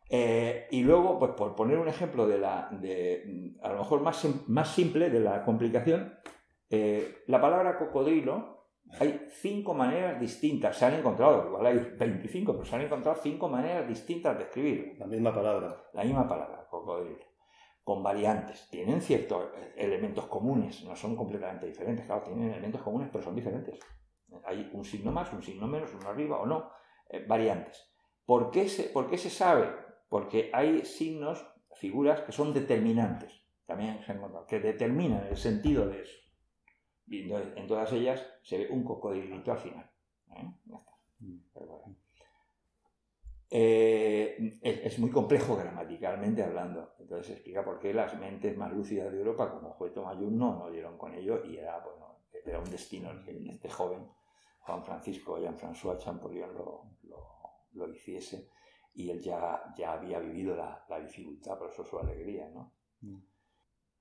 Eh, y luego, pues por poner un ejemplo de la, de, a lo mejor más, más simple de la complicación, eh, la palabra cocodrilo, hay cinco maneras distintas, se han encontrado, igual hay 25, pero se han encontrado cinco maneras distintas de escribir. La misma palabra. La misma palabra, cocodrilo. Con variantes. Tienen ciertos elementos comunes, no son completamente diferentes, claro, tienen elementos comunes, pero son diferentes. Hay un signo más, un signo menos, uno arriba o no, eh, variantes. ¿Por qué, se, ¿Por qué se sabe? Porque hay signos, figuras que son determinantes, también que determinan el sentido de eso. Y en todas ellas se ve un cocodrilito al final. ¿eh? Mm. Eh, es, muy complejo gramaticalmente hablando. Entonces se explica por qué las mentes más lúcidas de Europa, como Jueto Mayún, no, no dieron con ello y era, bueno, era un destino el que este joven Juan Francisco Jean-François Champollion lo, lo, hiciese y él ya, ya había vivido la, dificultad, por eso su alegría, ¿no?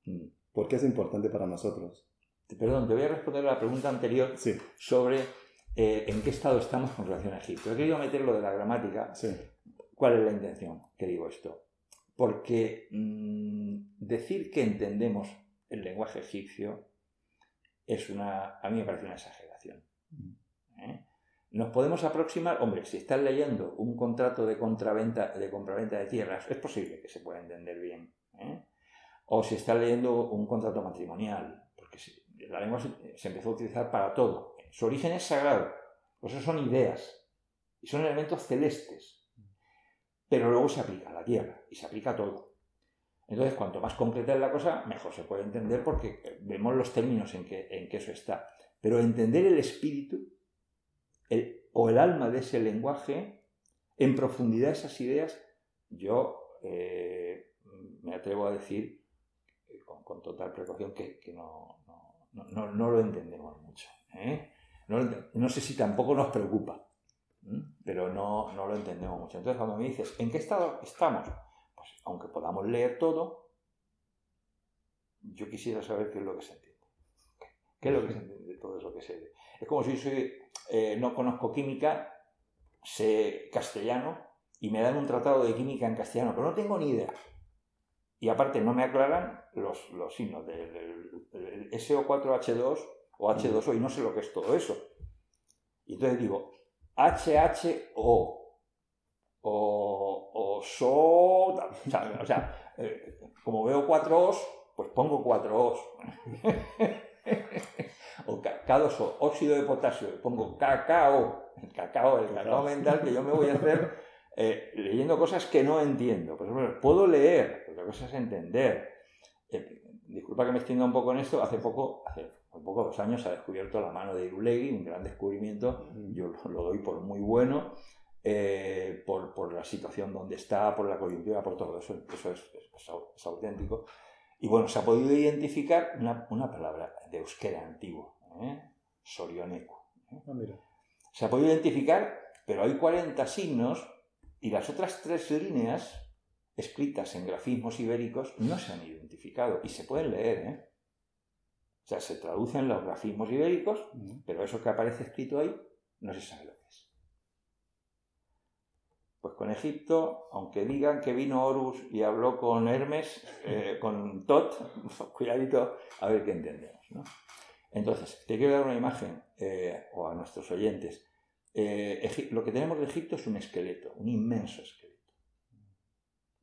Mm. ¿Por qué es importante para nosotros? Perdón, te voy a responder a la pregunta anterior sobre eh, en qué estado estamos con relación a Egipto. He querido meter lo de la gramática. ¿Cuál es la intención que digo esto? Porque mm, decir que entendemos el lenguaje egipcio es una, a mí me parece una exageración. ¿eh? Nos podemos aproximar, hombre, si estás leyendo un contrato de compraventa de, compraventa de tierras, es posible que se pueda entender bien. ¿eh? O si estás leyendo un contrato matrimonial, la lengua se, empezó a utilizar para todo. Su origen es sagrado, pues eso son ideas y son elementos celestes, pero luego se aplica a la tierra y se aplica a todo. Entonces, cuanto más concreta es la cosa, mejor se puede entender porque vemos los términos en que, en que eso está. Pero entender el espíritu o el alma de ese lenguaje, en profundidad esas ideas, yo eh, me atrevo a decir eh, con, total precaución que, no, no, lo entendemos mucho. ¿eh? No, sé si tampoco nos preocupa, pero no, no lo entendemos mucho. Entonces, cuando me dices, ¿en qué estado estamos? Pues aunque podamos leer todo, yo quisiera saber qué es lo que se entiende. ¿Qué es lo que se entiende de todo eso que se ve? Es como si soy eh, no conozco química, sé castellano y me dan un tratado de química en castellano, pero no tengo ni idea. Y aparte no me aclaran los, los signos del, SO4H2 o H2O y no sé lo que es todo eso. Y entonces digo, HHO o, o SO, o sea, eh, como veo cuatro O's, pues pongo cuatro O's. o K2O, óxido de potasio, pongo cacao, el cacao, el cacao mental que yo me voy a hacer eh, leyendo cosas que no entiendo. Por ejemplo, puedo leer, otra cosa es entender. Eh, disculpa que me extienda un poco en esto, hace poco, hace un poco dos años se ha descubierto la mano de Irulegui, un gran descubrimiento, yo lo, doy por muy bueno, eh, por, por, la situación donde está, por la coyuntura, por todo eso, eso es, es auténtico. Y bueno, se ha podido identificar una, una palabra de euskera antiguo, ¿eh? sorioneco. ¿eh? Ah, se ha podido identificar, pero hay 40 signos y las otras tres líneas escritas en grafismos ibéricos no se han identificado y se pueden leer. ¿eh? O sea, se traducen los grafismos ibéricos, pero eso que aparece escrito ahí no se sabe lo que es. Pues con Egipto, aunque digan que vino Horus y habló con Hermes, eh, con Tot, cuidadito, a ver qué entendemos. ¿no? Entonces, te quiero dar una imagen, eh, o a nuestros oyentes. Eh, lo que tenemos de Egipto es un esqueleto, un inmenso esqueleto.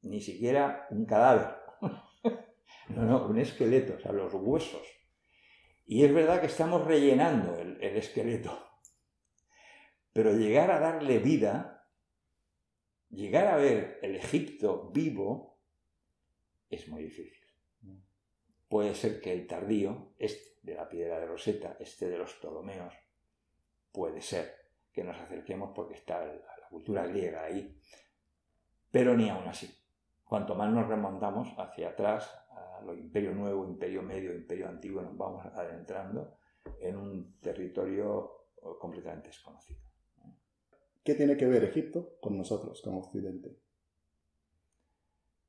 Ni siquiera un cadáver. no, no, un esqueleto, o sea, los huesos. Y es verdad que estamos rellenando el, el esqueleto. Pero llegar a darle vida, llegar a ver el Egipto vivo, es muy difícil. Puede ser que el tardío, este de la piedra de Rosetta, este de los Ptolomeos, puede ser que nos acerquemos porque está la cultura griega ahí, pero ni aún así. Cuanto más nos remontamos hacia atrás, a lo imperio nuevo, imperio medio, imperio antiguo, nos vamos adentrando en un territorio completamente desconocido. ¿Qué tiene que ver Egipto con nosotros, como Occidente?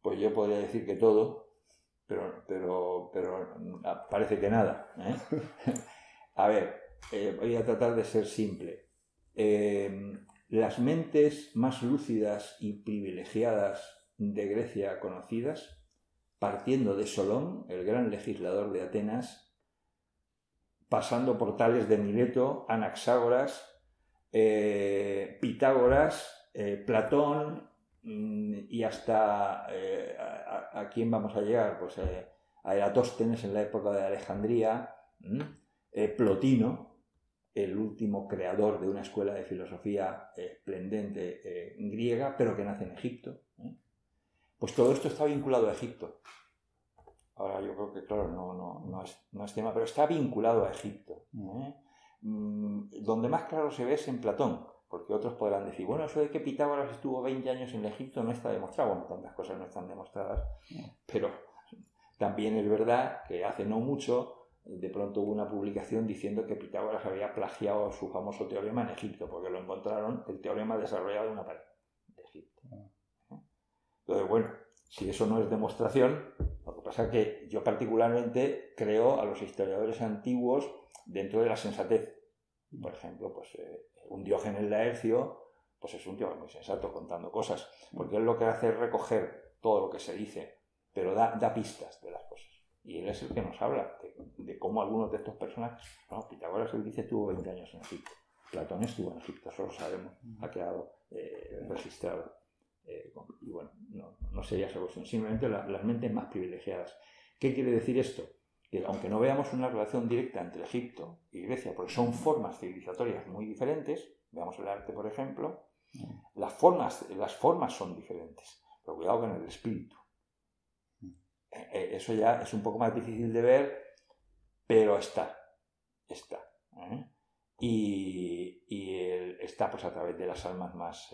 Pues yo podría decir que todo, pero, pero, pero parece que nada. ¿eh? A ver, eh, voy a tratar de ser simple. Eh, las mentes más lúcidas y privilegiadas de Grecia conocidas, partiendo de Solón, el gran legislador de Atenas, pasando por tales de Mileto, Anaxágoras, eh, Pitágoras, eh, Platón mm, y hasta eh, a, quién vamos a llegar, pues a Eratóstenes en la época de Alejandría, Plotino, el último creador de una escuela de filosofía esplendente griega, pero que nace en Egipto. Pues todo esto está vinculado a Egipto. Ahora yo creo que, claro, no, no, no, es, no es, tema, pero está vinculado a Egipto. ¿eh? Mm, donde más claro se ve es en Platón, porque otros podrán decir, bueno, eso de que Pitágoras estuvo 20 años en Egipto no está demostrado. Bueno, tantas cosas no están demostradas, pero también es verdad que hace no mucho de pronto hubo una publicación diciendo que Pitágoras había plagiado su famoso teorema en Egipto, porque lo encontraron el teorema desarrollado en una pared. Entonces, bueno, si eso no es demostración, lo que pasa es que yo particularmente creo a los historiadores antiguos dentro de la sensatez. Por ejemplo, pues eh, un Diógenes Laercio, pues es un tío muy sensato contando cosas, porque él lo que hace es recoger todo lo que se dice, pero da, pistas de las cosas. Y él es el que nos habla de, cómo algunos de estos personajes, no, Pitágoras él dice estuvo 20 años en Egipto, Platón estuvo en Egipto, eso lo sabemos, ha quedado eh, registrado. Eh, y bueno, no, no, sería esa cuestión, simplemente las mentes más privilegiadas. ¿Qué quiere decir esto? Que aunque no veamos una relación directa entre Egipto y Grecia, porque son formas civilizatorias muy diferentes, veamos el arte, por ejemplo, las formas, las formas son diferentes, pero cuidado con el espíritu. Eh, eh, eso ya es un poco más difícil de ver, pero está, está. Y, está pues a través de las almas más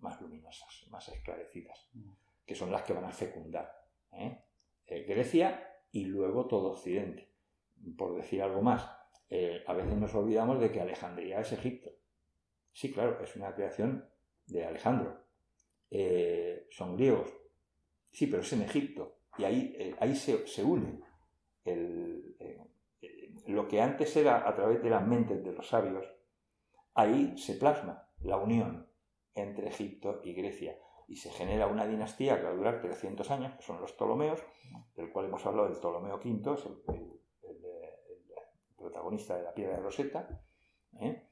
más luminosas, más esclarecidas, mm. que son las que van a fecundar ¿eh? Eh, Grecia y luego todo Occidente. Por decir algo más, eh, a veces nos olvidamos de que Alejandría es Egipto. Sí, claro, es una creación de Alejandro. son griegos. Sí, pero es en Egipto. Y ahí, ahí se, se une lo que antes era a través de las mentes de los sabios, ahí se plasma la unión entre Egipto y Grecia. Y se genera una dinastía que va a durar 300 años, que son los Ptolomeos, del cual hemos hablado del Ptolomeo V, es el, protagonista de la piedra de Rosetta. ¿eh?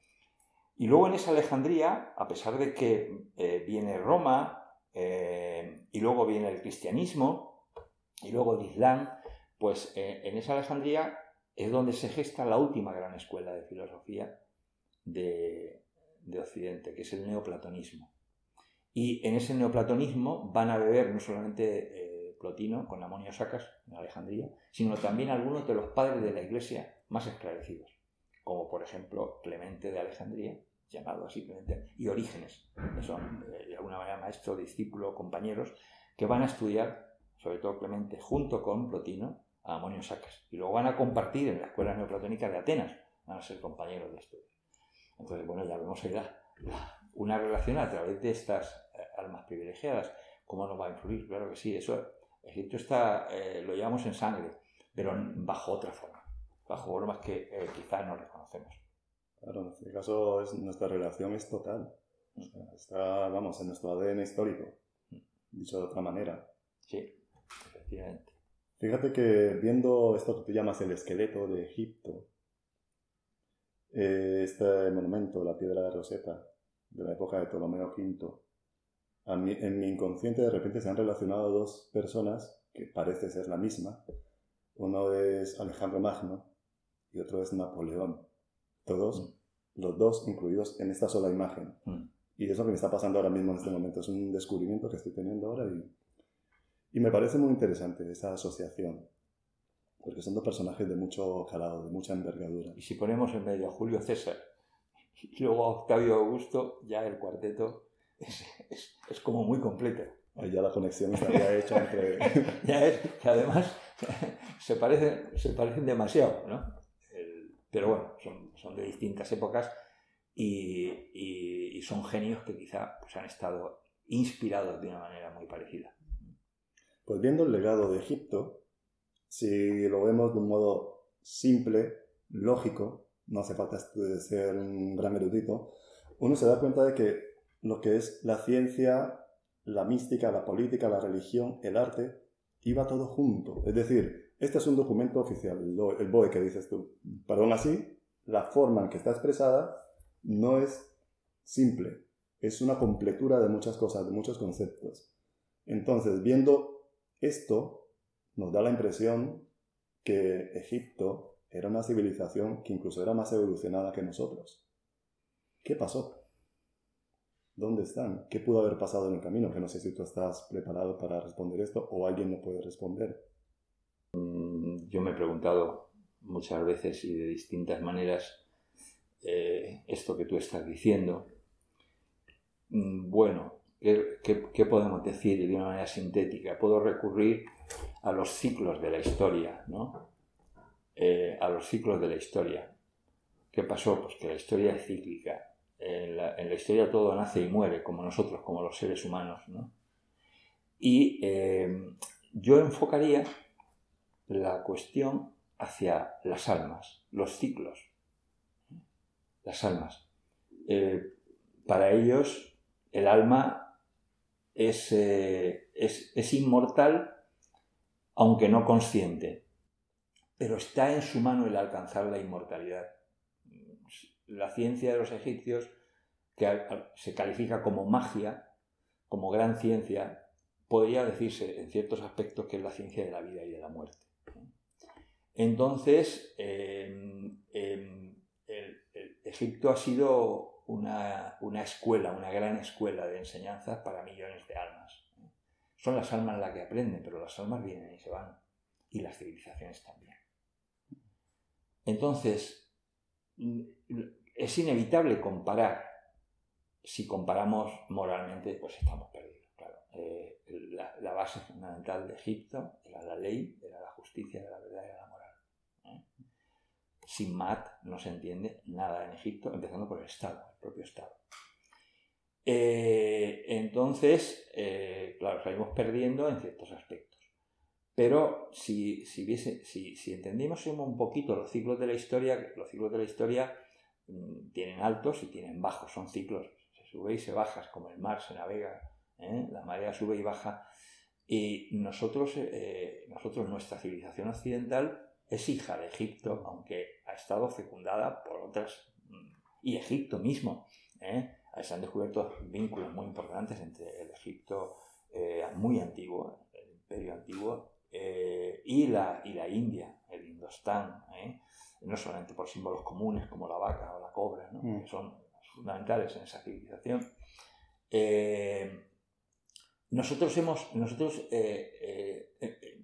Y luego en esa Alejandría, a pesar de que eh, viene Roma, eh, y luego viene el cristianismo, y luego el Islam, pues en esa Alejandría es donde se gesta la última gran escuela de filosofía de, de Occidente, que es el neoplatonismo. Y en ese neoplatonismo van a beber no solamente eh, Plotino con Amonio Sacas en Alejandría, sino también algunos de los padres de la Iglesia más esclarecidos, como por ejemplo Clemente de Alejandría, llamado así Clemente, y Orígenes, que son eh, de alguna manera maestro, discípulo, compañeros, que van a estudiar, sobre todo Clemente, junto con Plotino, a Amonio Sacas. Y luego van a compartir en la escuela neoplatónica de Atenas, van a ser compañeros de estudio. Entonces, bueno, ya vemos ahí una relación a través de estas eh, almas privilegiadas. ¿Cómo nos va a influir? Claro que sí, eso, Egipto está, eh, lo llevamos en sangre, pero bajo otra forma, bajo formas que eh, quizás no reconocemos. Claro, en este caso es, nuestra relación es total. O sea, está, vamos, en nuestro ADN histórico, dicho de otra manera. Sí, efectivamente. Fíjate que viendo esto que tú llamas el esqueleto de Egipto, eh, este monumento, la piedra de Rosetta, de la época de Ptolomeo V, a mí- en mi inconsciente de repente se han relacionado dos personas que parece ser la misma. Uno es Alejandro Magno y otro es Napoleón. Todos, los dos incluidos en esta sola imagen. Mm. Y es lo que me está pasando ahora mismo en este momento. Es un descubrimiento que estoy teniendo ahora y, y me parece muy interesante esa asociación. Porque son dos personajes de mucho calado, de mucha envergadura. Y si ponemos en medio a Julio César y luego a Octavio Augusto, ya el cuarteto es, es- es como muy completo. Ahí ya la conexión estaría hecha entre... Ya es que además se parecen, se parecen demasiado, ¿no? El- pero bueno, son, son de distintas épocas y, y- y son genios que quizá pues, han estado inspirados de una manera muy parecida. Pues viendo el legado de Egipto, si lo vemos de un modo simple, lógico, no hace falta ser un gran erudito, uno se da cuenta de que lo que es la ciencia, la mística, la política, la religión, el arte, iba todo junto. Es decir, este es un documento oficial, el BOE que dices tú. Pero aún así, la forma en que está expresada no es simple, es una completura de muchas cosas, de muchos conceptos. Entonces, viendo esto, nos da la impresión que Egipto era una civilización que incluso era más evolucionada que nosotros. ¿Qué pasó? ¿Dónde están? ¿Qué pudo haber pasado en el camino? Que no sé si tú estás preparado para responder esto o alguien no puede responder. Yo me he preguntado muchas veces y de distintas maneras eh, esto que tú estás diciendo. Mm, Bueno, ¿qué, qué- qué podemos decir de una manera sintética? Puedo recurrir a los ciclos de la historia, ¿no? Eh, a los ciclos de la historia. ¿Qué pasó? Pues que la historia es cíclica. En la, historia todo nace y muere, como nosotros, como los seres humanos, ¿no? Y eh, yo enfocaría la cuestión hacia las almas, los ciclos. Las almas. Eh, para ellos, el alma es, es, es inmortal, aunque no consciente, pero está en su mano el alcanzar la inmortalidad. La ciencia de los egipcios, que se califica como magia, como gran ciencia, podría decirse en ciertos aspectos que es la ciencia de la vida y de la muerte. Entonces, eh, eh, el- Egipto ha sido una, escuela, una gran escuela de enseñanzas para millones de. Son las almas las que aprenden, pero las almas vienen y se van, y las civilizaciones también. Entonces, es inevitable comparar. Si comparamos moralmente, pues estamos perdidos. Claro. Eh, la, la base fundamental de Egipto era la ley, era la justicia, era la verdad, era la moral. ¿eh? Sin mat no se entiende nada en Egipto, empezando por el Estado, el propio Estado. Eh, entonces, eh, claro, salimos perdiendo en ciertos aspectos. Pero si, si, viese- si, si entendimos un poquito los ciclos de la historia, los ciclos de la historia mm, tienen altos y tienen bajos, son ciclos, se sube y se baja, como el mar, se navega, ¿eh? la marea sube y baja. Y nosotros, eh, nosotros, nuestra civilización occidental es hija de Egipto, aunque ha estado fecundada por otras, mm, y Egipto mismo. Se han descubierto vínculos muy importantes entre el Egipto eh, muy antiguo, el imperio antiguo, eh, y, la, y la India, el Indostán, ¿eh? no solamente por símbolos comunes como la vaca o la cobra, ¿no? Mm. que son fundamentales en esa civilización. Eh, nosotros hemos, nosotros, eh, eh, eh,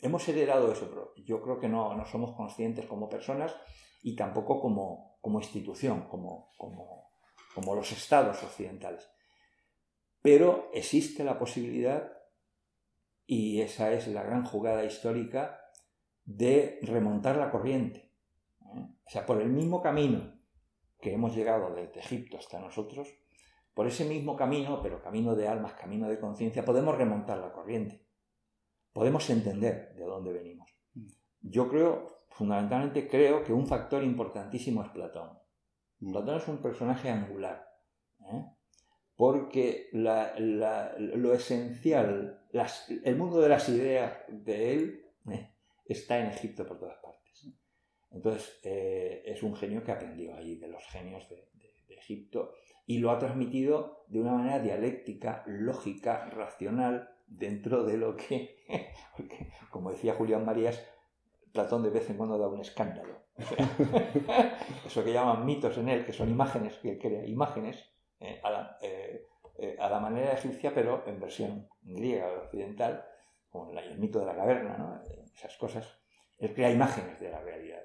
hemos heredado eso, pero yo creo que no, no somos conscientes como personas y tampoco como, como institución, como, como, como los estados occidentales. Pero existe la posibilidad, y esa es la gran jugada histórica, de remontar la corriente. ¿eh? O sea, por el mismo camino que hemos llegado desde Egipto hasta nosotros, por ese mismo camino, pero camino de almas, camino de conciencia, podemos remontar la corriente. Podemos entender de dónde venimos. Yo creo, fundamentalmente creo que un factor importantísimo es Platón. Mm. Platón es un personaje angular. ¿eh? porque lo esencial, el mundo de las ideas de él eh, está en Egipto por todas partes. Entonces, eh, es un genio que aprendió allí de los genios de, Egipto y lo ha transmitido de una manera dialéctica, lógica, racional, dentro de lo que, como decía Julián Marías, Platón de vez en cuando da un escándalo. eso que llaman mitos en él, que son imágenes, que crea imágenes eh, eh, a, la, manera egipcia, pero en versión griega occidental, como el mito de la caverna, esas cosas. Él crea imágenes de la realidad.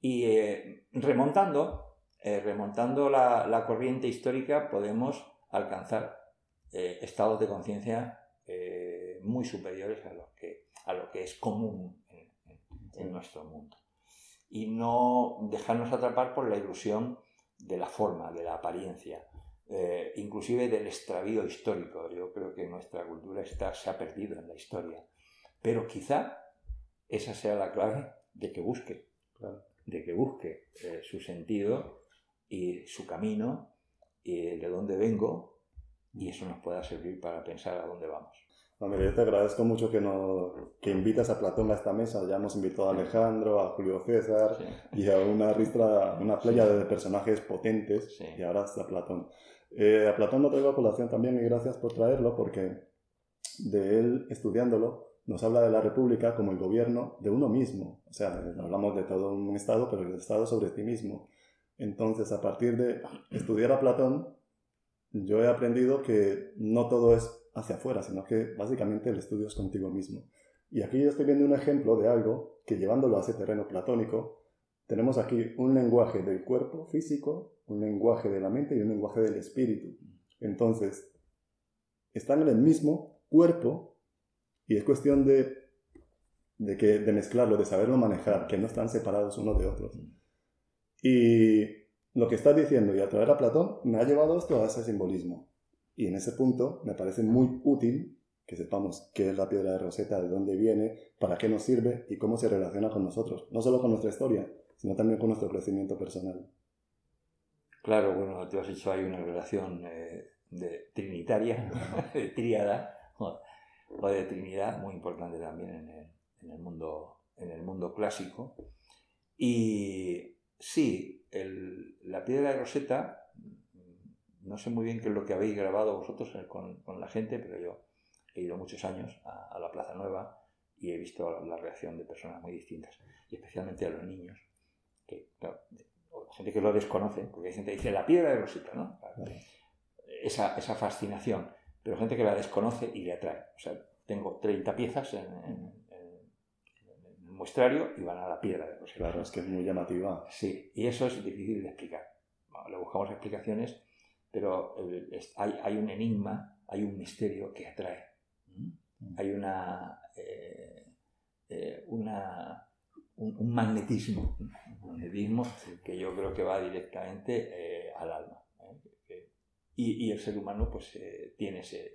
Y eh, remontando, eh, remontando la, corriente histórica, podemos alcanzar eh, estados de conciencia muy superiores a lo que, a lo que es común en, nuestro mundo. Y no dejarnos atrapar por la ilusión de la forma, de la apariencia, inclusive del extravío histórico. Yo creo que nuestra cultura está, se ha perdido en la historia. Pero quizá esa sea la clave de que busque de que busque eh, su sentido y su camino y de dónde vengo y eso nos pueda servir para pensar a dónde vamos. Yo te agradezco mucho que, que invitas a Platón a esta mesa. Ya hemos invitado a Alejandro, a Julio César y a una ristra, una playa de personajes potentes y ahora hasta Platón. Eh, a Platón lo traigo a colación también y gracias por traerlo porque de él estudiándolo nos habla de la república como el gobierno de uno mismo. O sea, hablamos de todo un Estado, pero el Estado sobre ti mismo. Entonces, a partir de estudiar a Platón, yo he aprendido que no todo es hacia afuera, sino que básicamente el estudio es contigo mismo. Y aquí yo estoy viendo un ejemplo de algo que llevándolo a ese terreno platónico, tenemos aquí un lenguaje del cuerpo físico, un lenguaje de la mente y un lenguaje del espíritu. Entonces, están en el mismo cuerpo, y es cuestión de, de, mezclarlo, de saberlo manejar, que no están separados unos de otros. Y lo que estás diciendo y a través a Platón me ha llevado esto a ese simbolismo. Y en ese punto me parece muy útil que sepamos qué es la piedra de Rosetta, de dónde viene, para qué nos sirve y cómo se relaciona con nosotros. No solo con nuestra historia, sino también con nuestro crecimiento personal. Claro, bueno, tú has dicho hay una relación eh, de trinitaria, de tríada, o de Trinidad, muy importante también en el, mundo, en el mundo clásico. Y sí, la piedra de Rosetta, no sé muy bien qué es lo que habéis grabado vosotros con, la gente, pero yo he ido muchos años a, la Plaza Nueva y he visto la reacción de personas muy distintas, y especialmente a los niños, que, gente que lo desconoce, porque hay gente que dice la piedra de Rosetta, ¿no? Esa, esa fascinación pero gente que la desconoce y le atrae. O sea, tengo 30 piezas en, el muestrario y van a la piedra de Rosetta. Claro, es que es muy llamativa. Sí, y eso es difícil de explicar. le buscamos explicaciones, pero hay, un enigma, hay un misterio que atrae. ¿Mm? Hay una, eh, eh, una un, magnetismo, un magnetismo que yo creo que va directamente eh, al alma. Y, el ser humano pues eh, tiene ese,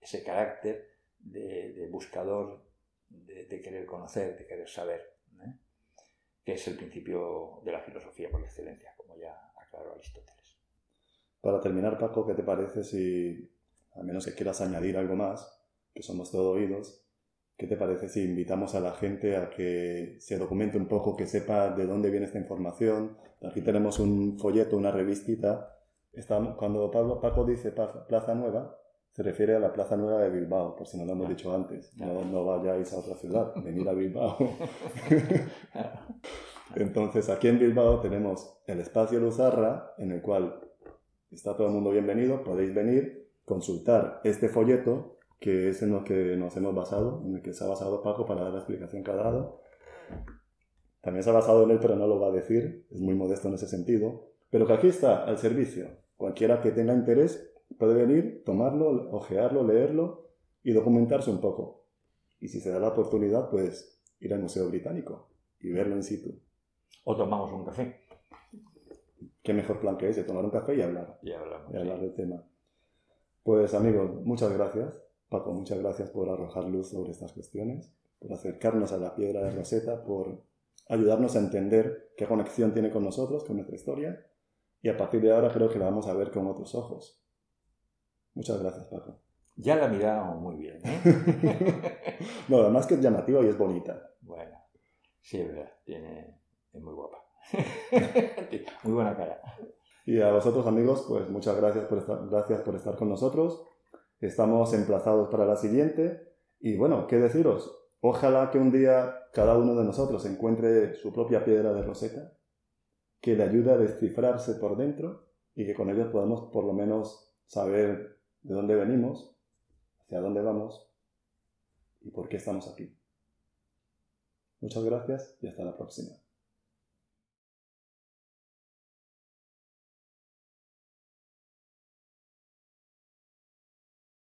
ese, carácter de, buscador, de, querer conocer, de querer saber, ¿eh? que es el principio de la filosofía por excelencia, como ya aclaró Aristóteles. Para terminar, Paco, ¿qué te parece si, a menos que quieras añadir algo más, que somos todo oídos, ¿qué te parece si invitamos a la gente a que se documente un poco, que sepa de dónde viene esta información? Aquí tenemos un folleto, una revistita cuando Pablo, Paco dice Plaza Nueva, se refiere a la Plaza Nueva de Bilbao, por si no lo hemos dicho antes. No, no vayáis a otra ciudad, venid a Bilbao. Entonces, aquí en Bilbao tenemos el espacio Luzarra, en el cual está todo el mundo bienvenido, podéis venir, consultar este folleto, que es en lo que nos hemos basado, en el que se ha basado Paco para dar la explicación que ha dado. También se ha basado en él, pero no lo va a decir, es muy modesto en ese sentido. Pero que aquí está, al servicio. Cualquiera que tenga interés puede venir, tomarlo, ojearlo, leerlo y documentarse un poco. Y si se da la oportunidad, pues ir al Museo Británico y verlo in situ. O tomamos un café. Qué mejor plan que ese, tomar un café y hablar. Y, hablar del tema. Pues amigos, muchas gracias. Paco, muchas gracias por arrojar luz sobre estas cuestiones, por acercarnos a la piedra de Rosetta, por ayudarnos a entender qué conexión tiene con nosotros, con nuestra historia y a partir de ahora creo que la vamos a ver con otros ojos. Muchas gracias, Paco. Ya la mirado muy bien. ¿eh? no, además que es llamativa y es bonita. Bueno, sí, es verdad. Tiene, es muy guapa. muy buena cara. Y a vosotros, amigos, pues muchas gracias por estar, gracias por estar con nosotros. Estamos emplazados para la siguiente. Y bueno, ¿qué deciros? Ojalá que un día cada uno de nosotros encuentre su propia piedra de roseta, que le ayude a descifrarse por dentro y que con ellos podamos por lo menos saber de dónde venimos, hacia dónde vamos y por qué estamos aquí. Muchas gracias y hasta la próxima.